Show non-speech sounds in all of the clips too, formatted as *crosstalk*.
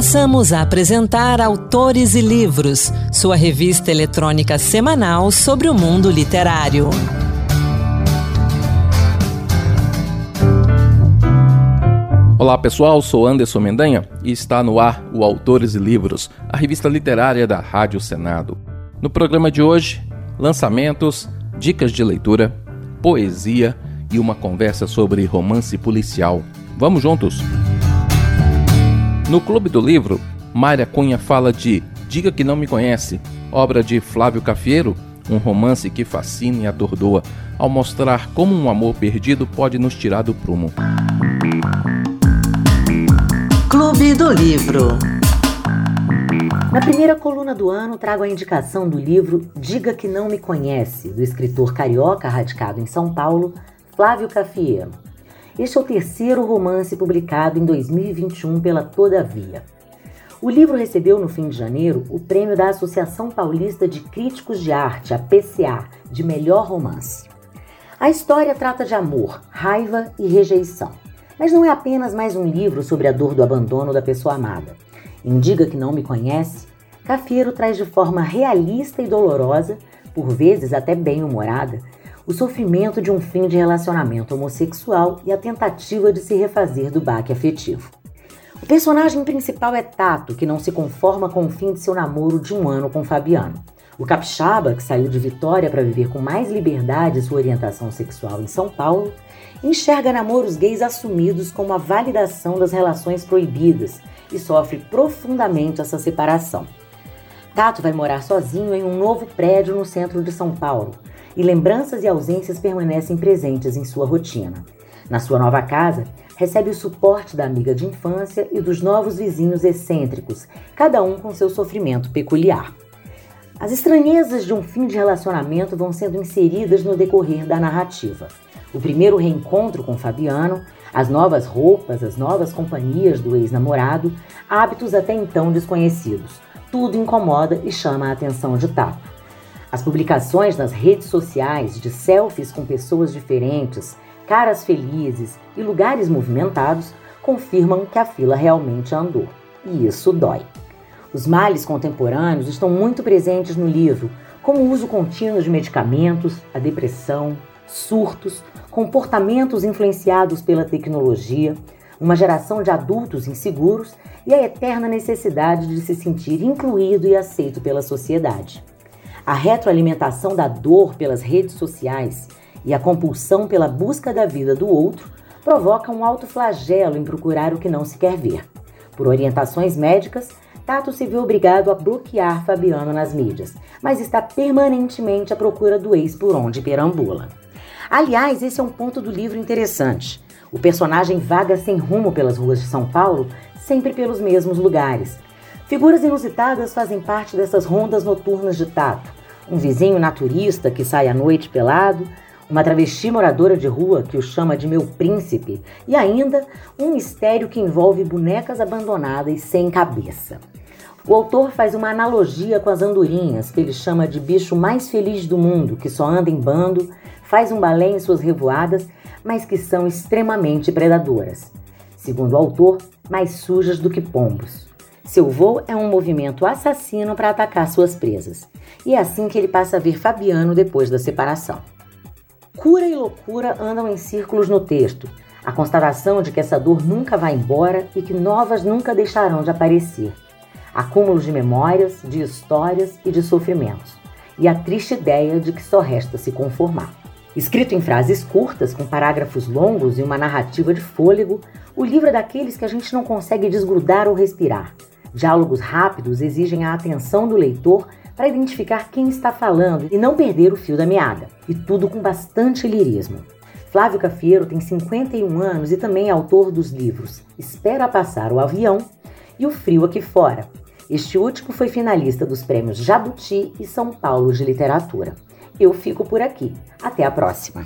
Passamos a apresentar Autores e Livros, sua revista eletrônica semanal sobre o mundo literário. Olá pessoal, sou Anderson Mendanha e está no ar o Autores e Livros, a revista literária da Rádio Senado. No programa de hoje, lançamentos, dicas de leitura, poesia e uma conversa sobre romance policial. Vamos juntos! No Clube do Livro, Mária Cunha fala de Diga que Não Me Conhece, obra de Flávio Cafiero, um romance que fascina e atordoa, ao mostrar como um amor perdido pode nos tirar do prumo. Clube do Livro. Na primeira coluna do ano, trago a indicação do livro Diga que Não Me Conhece, do escritor carioca radicado em São Paulo, Flávio Cafiero. Este é o terceiro romance publicado em 2021 pela Todavia. O livro recebeu no fim de janeiro o prêmio da Associação Paulista de Críticos de Arte, a PCA, de melhor romance. A história trata de amor, raiva e rejeição. Mas não é apenas mais um livro sobre a dor do abandono da pessoa amada. Em Diga que Não Me Conhece, Cafiero traz de forma realista e dolorosa, por vezes até bem-humorada, o sofrimento de um fim de relacionamento homossexual e a tentativa de se refazer do baque afetivo. O personagem principal é Tato, que não se conforma com o fim de seu namoro de um ano com Fabiano. O capixaba, que saiu de Vitória para viver com mais liberdade sua orientação sexual em São Paulo, enxerga namoros gays assumidos como a validação das relações proibidas e sofre profundamente essa separação. Tato vai morar sozinho em um novo prédio no centro de São Paulo, e lembranças e ausências permanecem presentes em sua rotina. Na sua nova casa, recebe o suporte da amiga de infância e dos novos vizinhos excêntricos, cada um com seu sofrimento peculiar. As estranhezas de um fim de relacionamento vão sendo inseridas no decorrer da narrativa o primeiro reencontro com Fabiano, as novas roupas, as novas companhias do ex-namorado, hábitos até então desconhecidos. Tudo incomoda e chama a atenção de Tato. As publicações nas redes sociais de selfies com pessoas diferentes, caras felizes e lugares movimentados confirmam que a fila realmente andou. E isso dói. Os males contemporâneos estão muito presentes no livro, como o uso contínuo de medicamentos, a depressão, surtos, comportamentos influenciados pela tecnologia, uma geração de adultos inseguros e a eterna necessidade de se sentir incluído e aceito pela sociedade. A retroalimentação da dor pelas redes sociais e a compulsão pela busca da vida do outro provoca um alto flagelo em procurar o que não se quer ver. Por orientações médicas, Tato se vê obrigado a bloquear Fabiano nas mídias, mas está permanentemente à procura do ex por onde perambula. Aliás, esse é um ponto do livro interessante. O personagem vaga sem rumo pelas ruas de São Paulo, sempre pelos mesmos lugares. Figuras inusitadas fazem parte dessas rondas noturnas de Tato. Um vizinho naturista que sai à noite pelado, uma travesti moradora de rua que o chama de meu príncipe e ainda um mistério que envolve bonecas abandonadas sem cabeça. O autor faz uma analogia com as andorinhas, que ele chama de bicho mais feliz do mundo, que só anda em bando faz um balé em suas revoadas, mas que são extremamente predadoras. Segundo o autor, mais sujas do que pombos. Seu voo é um movimento assassino para atacar suas presas. E é assim que ele passa a ver Fabiano depois da separação. Cura e loucura andam em círculos no texto. A constatação de que essa dor nunca vai embora e que novas nunca deixarão de aparecer. Acúmulos de memórias, de histórias e de sofrimentos. E a triste ideia de que só resta se conformar. Escrito em frases curtas, com parágrafos longos e uma narrativa de fôlego, o livro é daqueles que a gente não consegue desgrudar ou respirar. Diálogos rápidos exigem a atenção do leitor para identificar quem está falando e não perder o fio da meada. E tudo com bastante lirismo. Flávio Cafiero tem 51 anos e também é autor dos livros Espera Passar o Avião e O Frio Aqui Fora. Este último foi finalista dos prêmios Jabuti e São Paulo de Literatura. Eu fico por aqui. Até a próxima.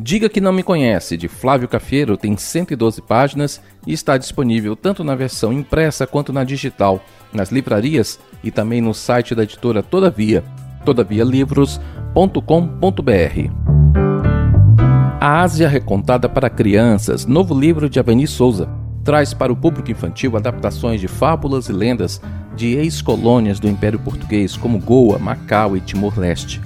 Diga que não me conhece, de Flávio Cafiero, tem 112 páginas e está disponível tanto na versão impressa quanto na digital, nas livrarias e também no site da editora Todavia, todavialivros.com.br. A Ásia Recontada para Crianças, novo livro de Avani Souza traz para o público infantil adaptações de fábulas e lendas de ex-colônias do Império Português como Goa, Macau e Timor-Leste.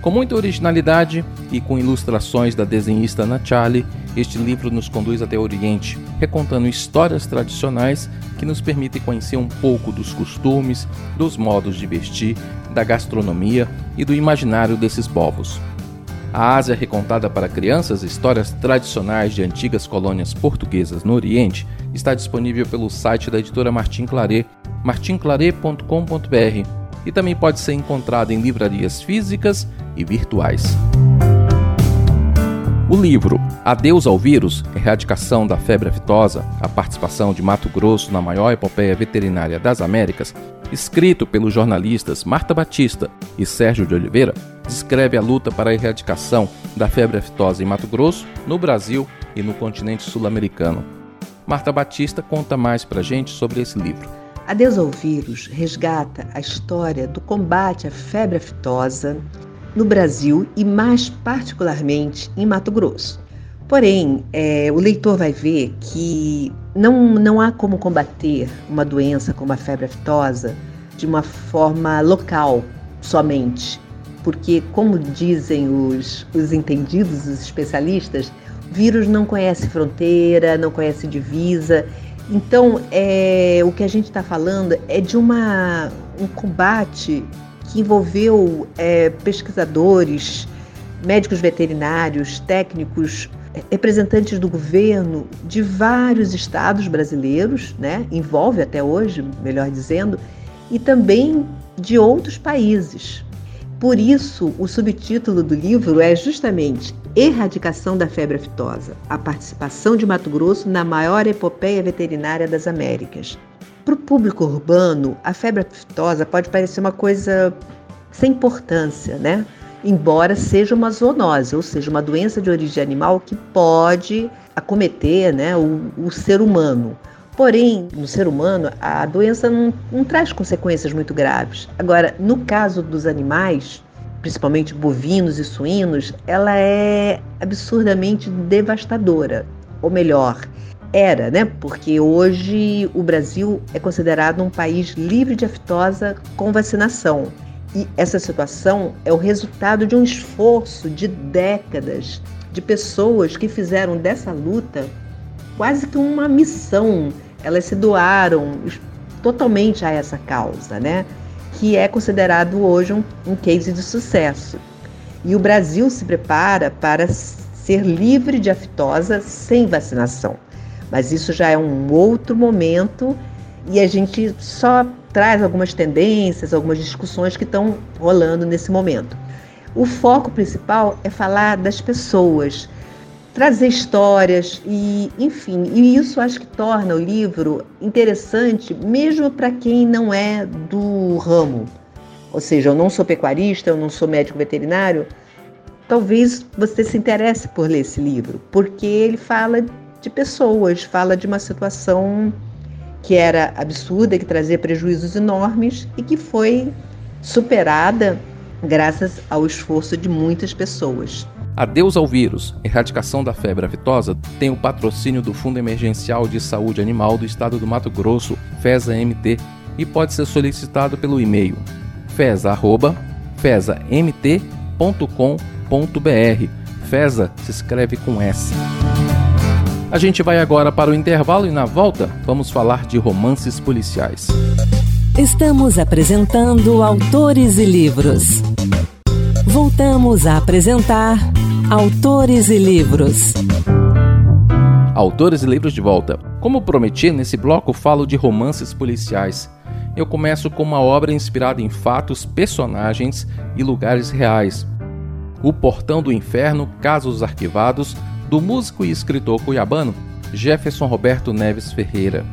Com muita originalidade e com ilustrações da desenhista Ana Charlie, este livro nos conduz até o Oriente, recontando histórias tradicionais que nos permitem conhecer um pouco dos costumes, dos modos de vestir, da gastronomia e do imaginário desses povos. A Ásia recontada para crianças, histórias tradicionais de antigas colônias portuguesas no Oriente, está disponível pelo site da editora Martin Claret, martinclaret.com.br, e também pode ser encontrado em livrarias físicas e virtuais. O livro Adeus ao Vírus, Erradicação da Febre Aftosa, a participação de Mato Grosso na maior epopeia veterinária das Américas, escrito pelos jornalistas Marta Batista e Sérgio de Oliveira, descreve a luta para a erradicação da febre aftosa em Mato Grosso, no Brasil e no continente sul-americano. Marta Batista conta mais pra gente sobre esse livro. Adeus ao Vírus resgata a história do combate à febre aftosa no Brasil e, mais particularmente, em Mato Grosso. Porém, é, o leitor vai ver que não, não há como combater uma doença como a febre aftosa de uma forma local somente, porque, como dizem os, os entendidos, os especialistas, vírus não conhece fronteira, não conhece divisa então, é, o que a gente está falando é de uma, um combate que envolveu é, pesquisadores, médicos veterinários, técnicos, é, representantes do governo de vários estados brasileiros, né? envolve até hoje, melhor dizendo, e também de outros países. Por isso, o subtítulo do livro é justamente Erradicação da febre aftosa, a participação de Mato Grosso na maior epopeia veterinária das Américas. Para o público urbano, a febre aftosa pode parecer uma coisa sem importância, né? Embora seja uma zoonose, ou seja, uma doença de origem animal que pode acometer né, o, o ser humano. Porém, no ser humano, a doença não, não traz consequências muito graves. Agora, no caso dos animais, principalmente bovinos e suínos, ela é absurdamente devastadora. Ou melhor, era, né? Porque hoje o Brasil é considerado um país livre de aftosa com vacinação. E essa situação é o resultado de um esforço de décadas de pessoas que fizeram dessa luta quase que uma missão elas se doaram totalmente a essa causa, né? que é considerado hoje um, um case de sucesso. E o Brasil se prepara para ser livre de aftosa sem vacinação. Mas isso já é um outro momento e a gente só traz algumas tendências, algumas discussões que estão rolando nesse momento. O foco principal é falar das pessoas, trazer histórias e, enfim, e isso acho que torna o livro interessante mesmo para quem não é do ramo. Ou seja, eu não sou pecuarista, eu não sou médico veterinário. Talvez você se interesse por ler esse livro, porque ele fala de pessoas, fala de uma situação que era absurda, que trazia prejuízos enormes e que foi superada graças ao esforço de muitas pessoas. Adeus ao vírus, erradicação da febre aftosa, tem o patrocínio do Fundo Emergencial de Saúde Animal do Estado do Mato Grosso, FESA-MT, e pode ser solicitado pelo e-mail fesa@fesamt.com.br. FESA se escreve com S. A gente vai agora para o intervalo e na volta vamos falar de romances policiais. Estamos apresentando Autores e Livros. Voltamos a apresentar Autores e Livros. Autores e Livros de volta. Como prometi, nesse bloco falo de romances policiais. Eu começo com uma obra inspirada em fatos, personagens e lugares reais. O Portão do Inferno, Casos Arquivados, do músico e escritor cuiabano Jefferson Roberto Neves Ferreira.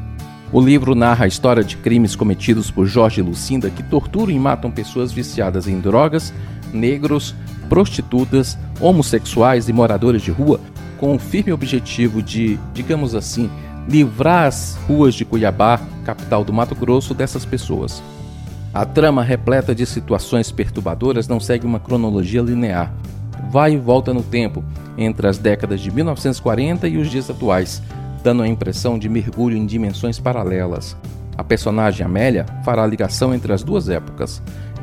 O livro narra a história de crimes cometidos por Jorge e Lucinda que torturam e matam pessoas viciadas em drogas, negros, prostitutas, homossexuais e moradores de rua com o firme objetivo de, digamos assim, livrar as ruas de Cuiabá, capital do Mato Grosso, dessas pessoas. A trama repleta de situações perturbadoras não segue uma cronologia linear. Vai e volta no tempo, entre as décadas de 1940 e os dias atuais, dando a impressão de mergulho em dimensões paralelas. A personagem Amélia fará a ligação entre as duas épocas.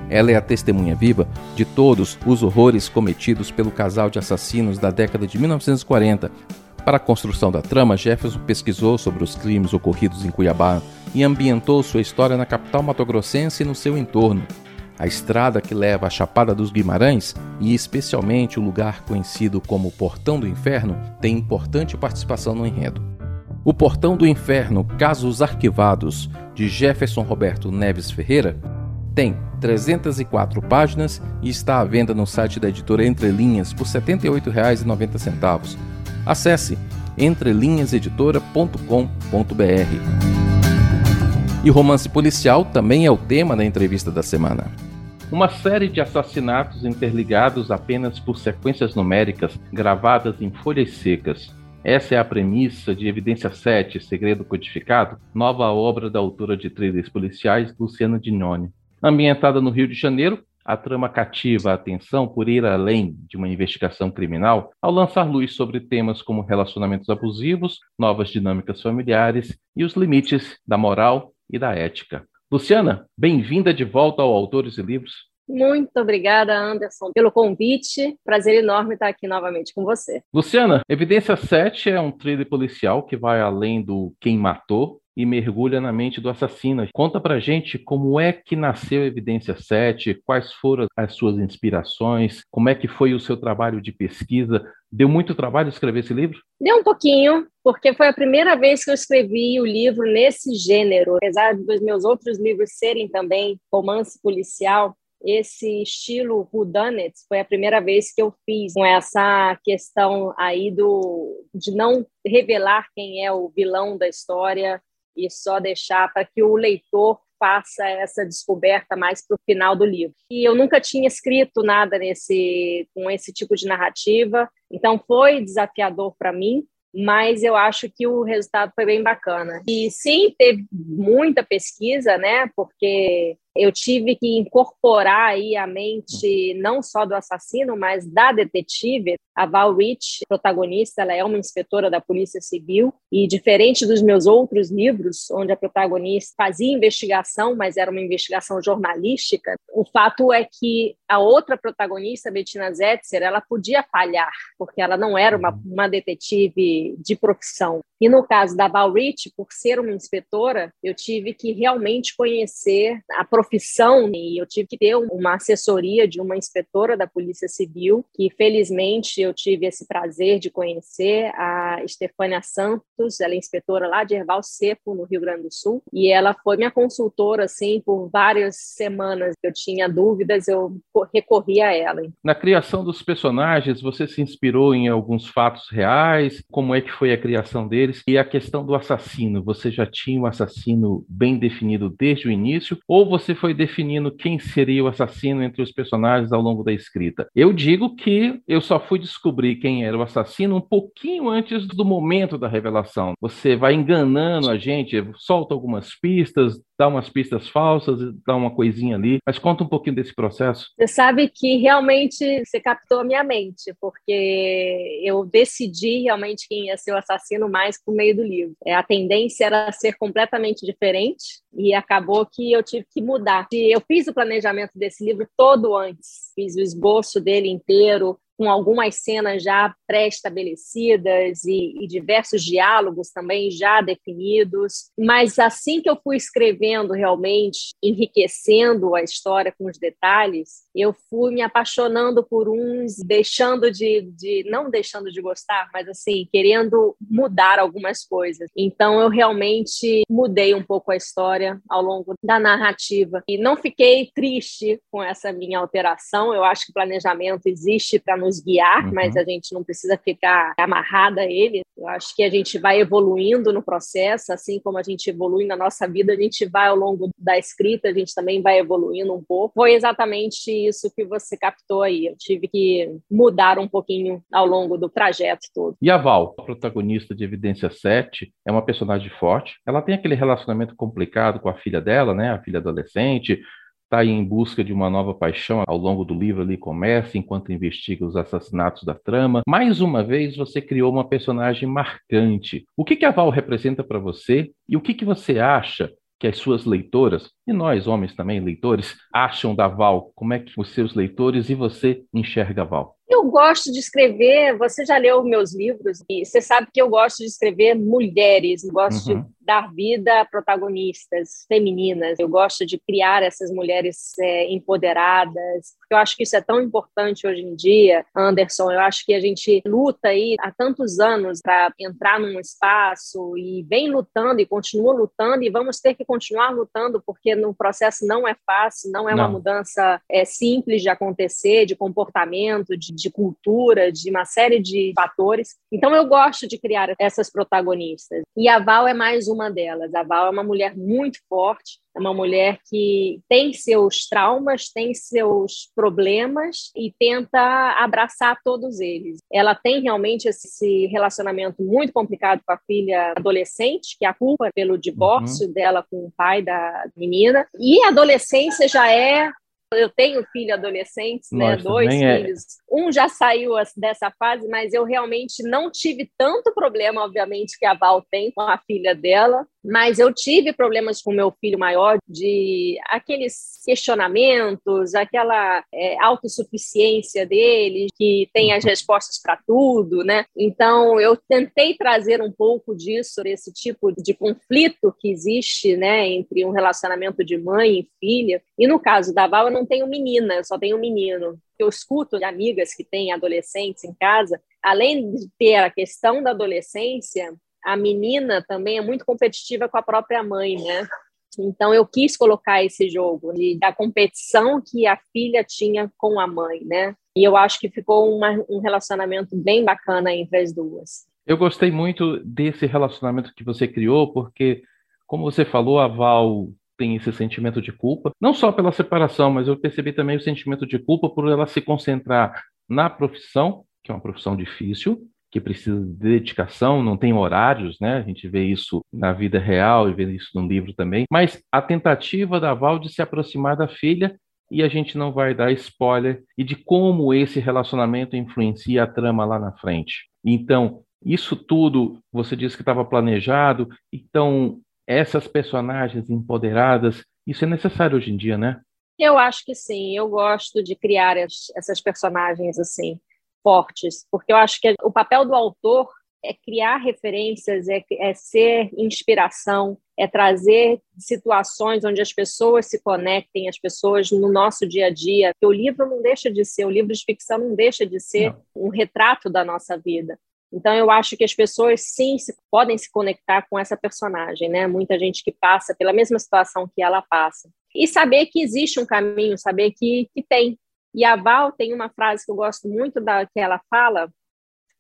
Ela é a testemunha viva de todos os horrores cometidos pelo casal de assassinos da década de 1940. Para a construção da trama, Jefferson pesquisou sobre os crimes ocorridos em Cuiabá e ambientou sua história na capital matogrossense e no seu entorno. A estrada que leva à Chapada dos Guimarães, e especialmente o lugar conhecido como Portão do Inferno, tem importante participação no enredo. O Portão do Inferno Casos Arquivados, de Jefferson Roberto Neves Ferreira, tem 304 páginas e está à venda no site da editora Entre Linhas por R$ 78,90. Acesse entrelinhaseditora.com.br. E romance policial também é o tema da entrevista da semana. Uma série de assassinatos interligados apenas por sequências numéricas gravadas em folhas secas. Essa é a premissa de Evidência 7, Segredo Codificado, nova obra da autora de thrillers policiais Luciana Dignone. Ambientada no Rio de Janeiro, a trama cativa a atenção por ir além de uma investigação criminal ao lançar luz sobre temas como relacionamentos abusivos, novas dinâmicas familiares e os limites da moral e da ética. Luciana, bem-vinda de volta ao Autores e Livros. Muito obrigada, Anderson, pelo convite. Prazer enorme estar aqui novamente com você. Luciana, Evidência 7 é um thriller policial que vai além do quem matou e mergulha na mente do assassino. Conta pra gente como é que nasceu Evidência 7, quais foram as suas inspirações, como é que foi o seu trabalho de pesquisa. Deu muito trabalho escrever esse livro? Deu um pouquinho, porque foi a primeira vez que eu escrevi o livro nesse gênero. Apesar dos meus outros livros serem também romance policial, esse estilo whodunit foi a primeira vez que eu fiz com essa questão aí do de não revelar quem é o vilão da história e só deixar para que o leitor faça essa descoberta mais para o final do livro. E eu nunca tinha escrito nada nesse com esse tipo de narrativa, então foi desafiador para mim, mas eu acho que o resultado foi bem bacana. E sim, teve muita pesquisa, né? Porque eu tive que incorporar aí a mente não só do assassino, mas da detetive. A Val Rich, protagonista, ela é uma inspetora da Polícia Civil e diferente dos meus outros livros, onde a protagonista fazia investigação, mas era uma investigação jornalística, o fato é que a outra protagonista, Bettina Zetzer, ela podia falhar, porque ela não era uma, uma detetive de profissão. E no caso da Val Rich, por ser uma inspetora, eu tive que realmente conhecer a profissão e eu tive que ter uma assessoria de uma inspetora da Polícia Civil, que felizmente eu tive esse prazer de conhecer, a Estefânia Santos, ela é inspetora lá de Erval Seco, no Rio Grande do Sul, e ela foi minha consultora, assim, por várias semanas. Eu tinha dúvidas, eu recorri a ela. Na criação dos personagens, você se inspirou em alguns fatos reais? Como é que foi a criação deles? deles. E a questão do assassino, você já tinha o um assassino bem definido desde o início, ou você foi definindo quem seria o assassino entre os personagens ao longo da escrita? Eu digo que eu só fui descobrir quem era o assassino um pouquinho antes do momento da revelação. Você vai enganando a gente, solta algumas pistas, dá umas pistas falsas, dá uma coisinha ali. Mas conta um pouquinho desse processo. Você sabe que realmente você captou a minha mente, porque eu decidi realmente quem ia ser o assassino mais por meio do livro. É, a tendência era ser completamente diferente e acabou que eu tive que mudar. Eu fiz o planejamento desse livro todo antes, fiz o esboço dele inteiro, com algumas cenas já pré-estabelecidas e, e, diversos diálogos também já definidos. Mas assim que eu fui escrevendo realmente, enriquecendo a história com os detalhes, eu fui me apaixonando por uns, deixando de, de não deixando de gostar, mas assim, querendo mudar algumas coisas. Então eu realmente mudei um pouco a história ao longo da narrativa e não fiquei triste com essa minha alteração. Eu acho que o planejamento existe para nos nos guiar, uhum. mas a gente não precisa ficar amarrada a ele. Eu acho que a gente vai evoluindo no processo, assim como a gente evolui na nossa vida, a gente vai ao longo da escrita, a gente também vai evoluindo um pouco. Foi exatamente isso que você captou aí. Eu tive que mudar um pouquinho ao longo do trajeto todo. E a Val, a protagonista de Evidência 7, é uma personagem forte. Ela tem aquele relacionamento complicado com a filha dela, né? A filha adolescente, está em busca de uma nova paixão ao longo do livro ali começa, enquanto investiga os assassinatos da trama. Mais uma vez, você criou uma personagem marcante. O que, que a Val representa para você e o que, que você acha que as suas leitoras, e nós homens também, leitores, acham da Val? Como é que os seus leitores e você enxerga a Val? Eu gosto de escrever, você já leu meus livros, e você sabe que eu gosto de escrever mulheres, gosto uhum. de dar vida a protagonistas femininas. Eu gosto de criar essas mulheres é, empoderadas. Eu acho que isso é tão importante hoje em dia, Anderson. Eu acho que a gente luta aí há tantos anos para entrar num espaço e vem lutando e continua lutando e vamos ter que continuar lutando porque no processo não é fácil, não é não. uma mudança é, simples de acontecer, de comportamento, de de cultura, de uma série de fatores. Então, eu gosto de criar essas protagonistas. E a Val é mais uma delas. A Val é uma mulher muito forte, é uma mulher que tem seus traumas, tem seus problemas e tenta abraçar todos eles. Ela tem realmente esse relacionamento muito complicado com a filha adolescente, que é a culpa pelo divórcio uhum. dela com o pai da menina. E a adolescência já é eu tenho filho adolescentes, né? Dois é. filhos. É. Um já saiu dessa fase, mas eu realmente não tive tanto problema, obviamente, que a Val tem com a filha dela. Mas eu tive problemas com meu filho maior de aqueles questionamentos, aquela é, autossuficiência dele, que tem as respostas para tudo, né? Então eu tentei trazer um pouco disso, desse tipo de conflito que existe, né, entre um relacionamento de mãe e filha. E no caso da Val, eu não tenho menina, eu só tenho menino. Eu escuto de amigas que têm adolescentes em casa, além de ter a questão da adolescência, a menina também é muito competitiva com a própria mãe, né? Então eu quis colocar esse jogo de, da competição que a filha tinha com a mãe, né? E eu acho que ficou uma, um relacionamento bem bacana entre as duas. Eu gostei muito desse relacionamento que você criou, porque, como você falou, a Val tem esse sentimento de culpa, não só pela separação, mas eu percebi também o sentimento de culpa por ela se concentrar na profissão, que é uma profissão difícil, que precisa de dedicação, não tem horários, né? A gente vê isso na vida real e vê isso no livro também. Mas a tentativa da Val de se aproximar da filha e a gente não vai dar spoiler e de como esse relacionamento influencia a trama lá na frente. Então, isso tudo você disse que estava planejado, então essas personagens empoderadas, isso é necessário hoje em dia, né? Eu acho que sim, eu gosto de criar essas personagens assim fortes, porque eu acho que o papel do autor é criar referências, é, é ser inspiração, é trazer situações onde as pessoas se conectem, as pessoas no nosso dia a dia. Porque o livro não deixa de ser, o livro de ficção não deixa de ser não. um retrato da nossa vida. Então, eu acho que as pessoas, sim, se, podem se conectar com essa personagem, né? Muita gente que passa pela mesma situação que ela passa. E saber que existe um caminho, saber que, que tem, e a Val tem uma frase que eu gosto muito da que ela fala,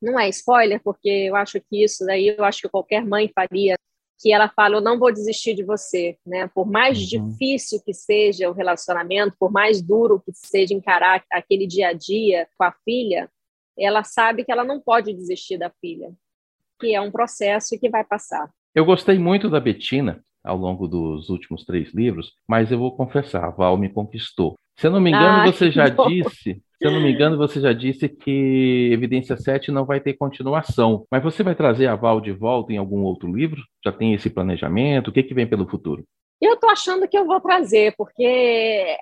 não é spoiler, porque eu acho que isso daí eu acho que qualquer mãe faria, que ela fala: "Eu não vou desistir de você", né? Por mais uhum. difícil que seja o relacionamento, por mais duro que seja encarar aquele dia a dia com a filha, ela sabe que ela não pode desistir da filha, que é um processo e que vai passar. Eu gostei muito da Betina ao longo dos últimos três livros, mas eu vou confessar, a Val me conquistou. Se eu não me engano, ah, *laughs* você já bom. disse, se eu não me engano, você já disse que Evidência 7 não vai ter continuação. Mas você vai trazer a Val de volta em algum outro livro? Já tem esse planejamento? O que, que vem pelo futuro? Eu estou achando que eu vou trazer, porque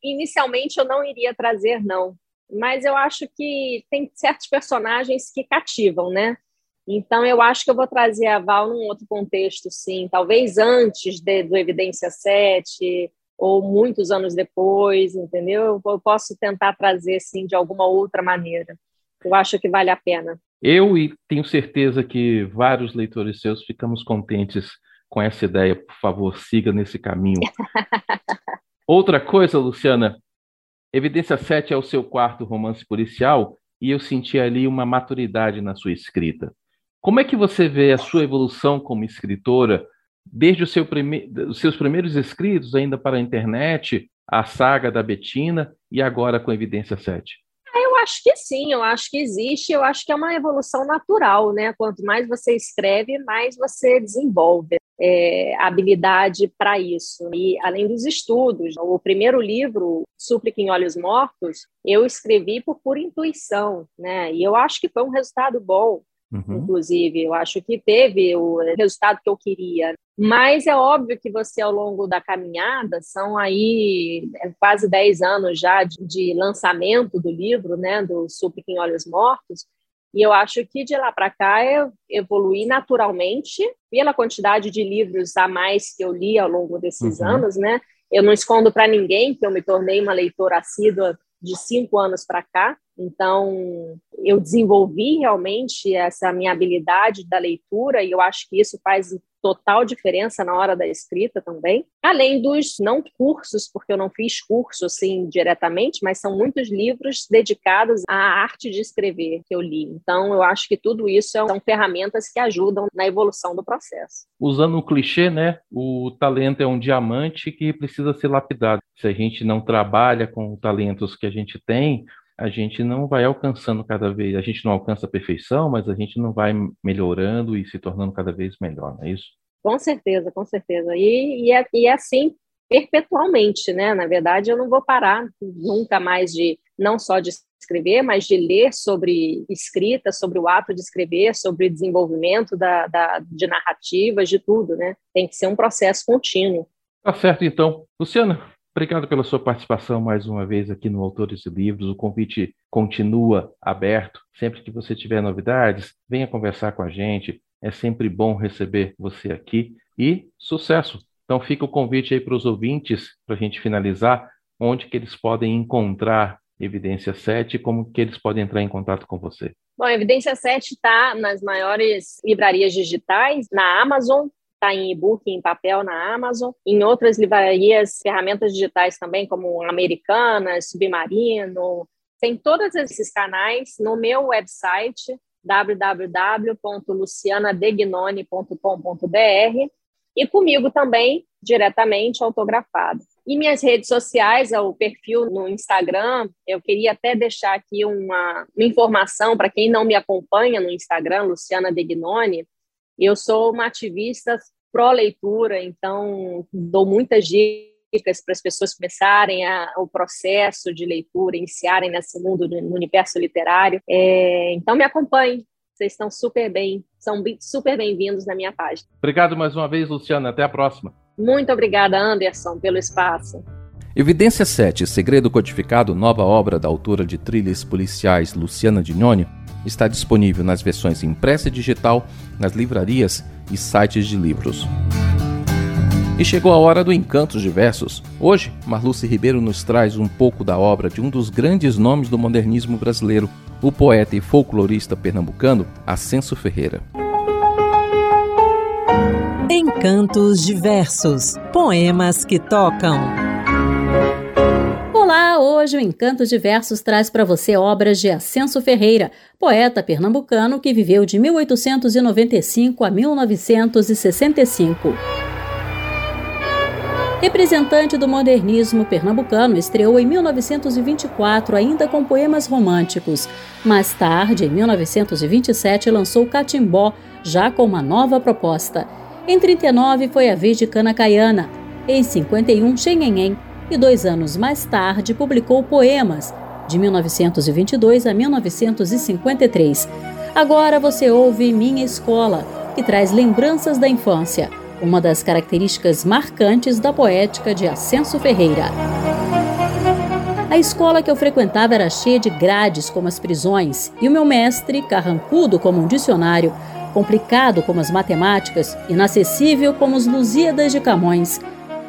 inicialmente eu não iria trazer, não. Mas eu acho que tem certos personagens que cativam, né? Então, eu acho que eu vou trazer a Val num outro contexto, sim. Talvez antes de, do Evidência 7, ou muitos anos depois, entendeu? Eu posso tentar trazer, sim, de alguma outra maneira. Eu acho que vale a pena. Eu e tenho certeza que vários leitores seus ficamos contentes com essa ideia. Por favor, siga nesse caminho. *laughs* Outra coisa, Luciana, Evidência 7 é o seu quarto romance policial e eu senti ali uma maturidade na sua escrita. Como é que você vê a sua evolução como escritora, desde seu prime... os seus primeiros escritos ainda para a internet, a saga da Betina e agora com Evidência 7? Eu acho que sim, eu acho que existe, eu acho que é uma evolução natural, né? Quanto mais você escreve, mais você desenvolve é, habilidade para isso. E além dos estudos, o primeiro livro, Súplica em Olhos Mortos, eu escrevi por pura intuição, né? E eu acho que foi um resultado bom. Uhum. Inclusive, eu acho que teve o resultado que eu queria. Mas é óbvio que você, ao longo da caminhada, são aí é, quase 10 anos já de, de lançamento do livro, né, do Súplica em Olhos Mortos, e eu acho que de lá para cá eu evoluí naturalmente, pela quantidade de livros a mais que eu li ao longo desses uhum. anos, né? Eu não escondo para ninguém que eu me tornei uma leitora assídua de cinco anos para cá. Então, eu desenvolvi realmente essa minha habilidade da leitura e eu acho que isso faz total diferença na hora da escrita também. Além dos não cursos, porque eu não fiz curso assim diretamente, mas são muitos livros dedicados à arte de escrever que eu li. Então, eu acho que tudo isso são ferramentas que ajudam na evolução do processo. Usando o clichê, né? O talento é um diamante que precisa ser lapidado. Se a gente não trabalha com talentos que a gente tem, a gente não vai alcançando cada vez, a gente não alcança a perfeição, mas a gente não vai melhorando e se tornando cada vez melhor, não é isso? Com certeza, com certeza. E, e, é, e é assim perpetualmente, né? Na verdade, eu não vou parar nunca mais de, não só de escrever, mas de ler sobre escrita, sobre o ato de escrever, sobre desenvolvimento da, da, de narrativas, de tudo, né? Tem que ser um processo contínuo. Tá certo, então. Luciana, Obrigado pela sua participação mais uma vez aqui no Autores de Livros. O convite continua aberto. Sempre que você tiver novidades, venha conversar com a gente. É sempre bom receber você aqui e sucesso. Então fica o convite aí para os ouvintes, para a gente finalizar, onde que eles podem encontrar Evidência 7 e como que eles podem entrar em contato com você. Bom, Evidência 7 está nas maiores livrarias digitais, na Amazon, está em e-book, em papel na Amazon, em outras livrarias, ferramentas digitais também, como Americanas, Submarino, tem todos esses canais no meu website www.lucianadegnone.com.br e comigo também, diretamente autografado. E minhas redes sociais, o perfil no Instagram, eu queria até deixar aqui uma, uma informação para quem não me acompanha no Instagram, Luciana Degnone, eu sou uma ativista pró-leitura, então dou muitas dicas para as pessoas começarem a, o processo de leitura, iniciarem nesse mundo, no universo literário. É, então me acompanhem, vocês estão super bem, são super bem-vindos na minha página. Obrigado mais uma vez, Luciana. Até a próxima. Muito obrigada, Anderson, pelo espaço. Evidência 7, Segredo Codificado, nova obra da autora de trilhas policiais Luciana Dignoni, está disponível nas versões impressa e digital, nas livrarias e sites de livros. E chegou a hora do Encantos Diversos. Hoje, Marluce Ribeiro nos traz um pouco da obra de um dos grandes nomes do modernismo brasileiro, o poeta e folclorista pernambucano Ascenso Ferreira. Encantos Diversos Poemas que tocam. Olá, hoje o Encanto de Versos traz para você obras de Ascenso Ferreira, poeta pernambucano que viveu de 1895 a 1965. Representante do modernismo pernambucano, estreou em 1924 ainda com poemas românticos. Mais tarde, em 1927, lançou Catimbó, já com uma nova proposta. Em 39 foi a vez de Cana Caiana. Em 51, Xenhenhen e dois anos mais tarde publicou poemas, de 1922 a 1953. Agora você ouve Minha Escola, que traz lembranças da infância, uma das características marcantes da poética de Ascenso Ferreira. A escola que eu frequentava era cheia de grades como as prisões, e o meu mestre, carrancudo como um dicionário, complicado como as matemáticas, inacessível como os Lusíadas de Camões,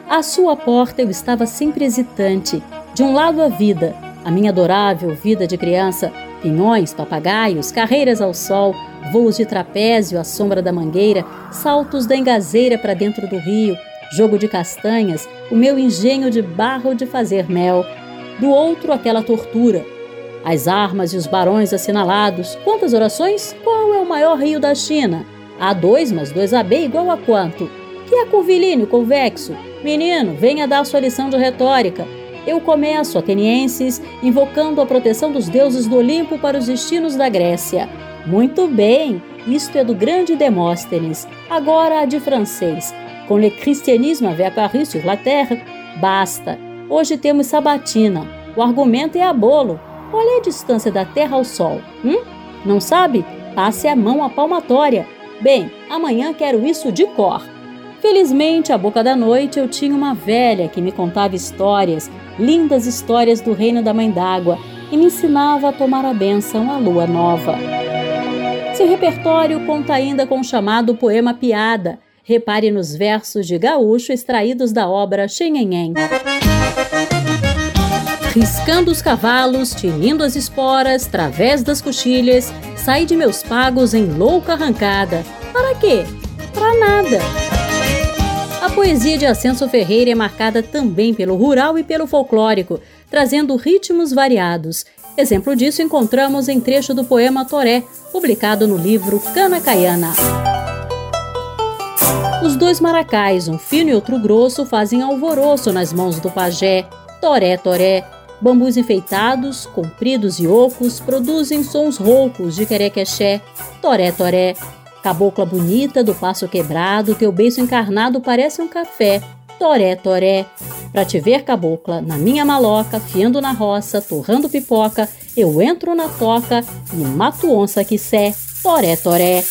à sua porta eu estava sempre hesitante. De um lado a vida, a minha adorável vida de criança, pinhões, papagaios, carreiras ao sol, voos de trapézio à sombra da mangueira, saltos da engazeira para dentro do rio, jogo de castanhas, o meu engenho de barro de fazer mel. Do outro, aquela tortura. As armas e os barões assinalados. Quantas orações? Qual é o maior rio da China? A2 mais 2AB igual a quanto? Que é curvilíneo convexo? Menino, venha dar sua lição de retórica. Eu começo, atenienses, invocando a proteção dos deuses do Olimpo para os destinos da Grécia. Muito bem, isto é do grande Demóstenes. Agora a de francês. Com le christianisme avait apparu sur la terre. Basta. Hoje temos sabatina. O argumento é a bolo. Qual é a distância da Terra ao Sol? Hum? Não sabe? Passe a mão à palmatória. Bem, amanhã quero isso de cor. Felizmente, à boca da noite, eu tinha uma velha que me contava histórias, lindas histórias do reino da Mãe d'Água, e me ensinava a tomar a bênção à lua nova. Seu repertório conta ainda com o chamado poema piada. Repare nos versos de gaúcho extraídos da obra Xenhenhen. Riscando os cavalos, tinindo as esporas, través das coxilhas, saí de meus pagos em louca arrancada. Para quê? Para nada. A poesia de Ascenso Ferreira é marcada também pelo rural e pelo folclórico, trazendo ritmos variados. Exemplo disso encontramos em trecho do poema Toré, publicado no livro Cana Caiana. Os dois maracais, um fino e outro grosso, fazem alvoroço nas mãos do pajé. Toré, toré, Bambus enfeitados, compridos e ocos, produzem sons roucos de querequexé, toré-toré. Cabocla bonita do passo quebrado, teu beiço encarnado parece um café, toré-toré. Pra te ver, cabocla, na minha maloca, fiando na roça, torrando pipoca, eu entro na toca e mato onça que sé, toré-toré.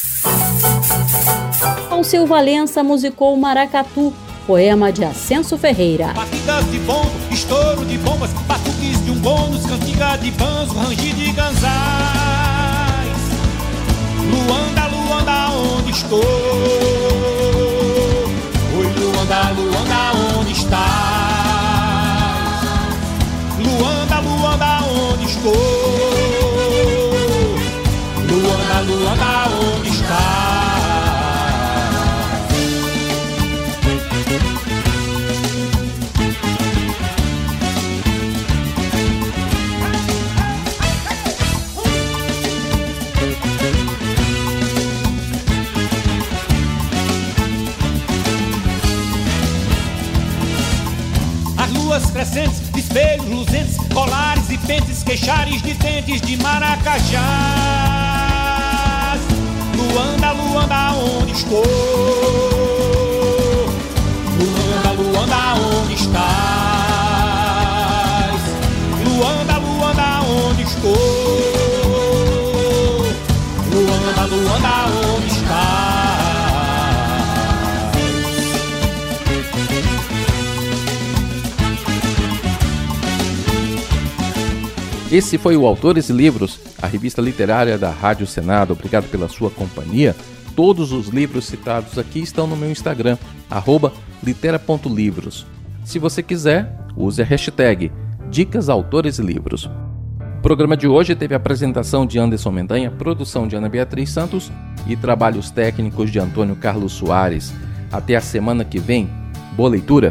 Alceu Valença musicou Maracatu, Poema de Ascenso Ferreira. Batidas de estouro de bombas, batuques de um bônus, cantiga de banzo, de ganzais. Estou? Colares e pentes, queixares de dentes de maracajás. Luanda, Luanda, onde estou? Luanda, Luanda, onde estás? Luanda, Luanda, onde estou? Esse foi o Autores e Livros, a revista literária da Rádio Senado. Obrigado pela sua companhia. Todos os livros citados aqui estão no meu Instagram, litera.livros. Se você quiser, use a hashtag Dicas Autores e Livros. O programa de hoje teve a apresentação de Anderson Mendanha, produção de Ana Beatriz Santos e trabalhos técnicos de Antônio Carlos Soares. Até a semana que vem. Boa leitura!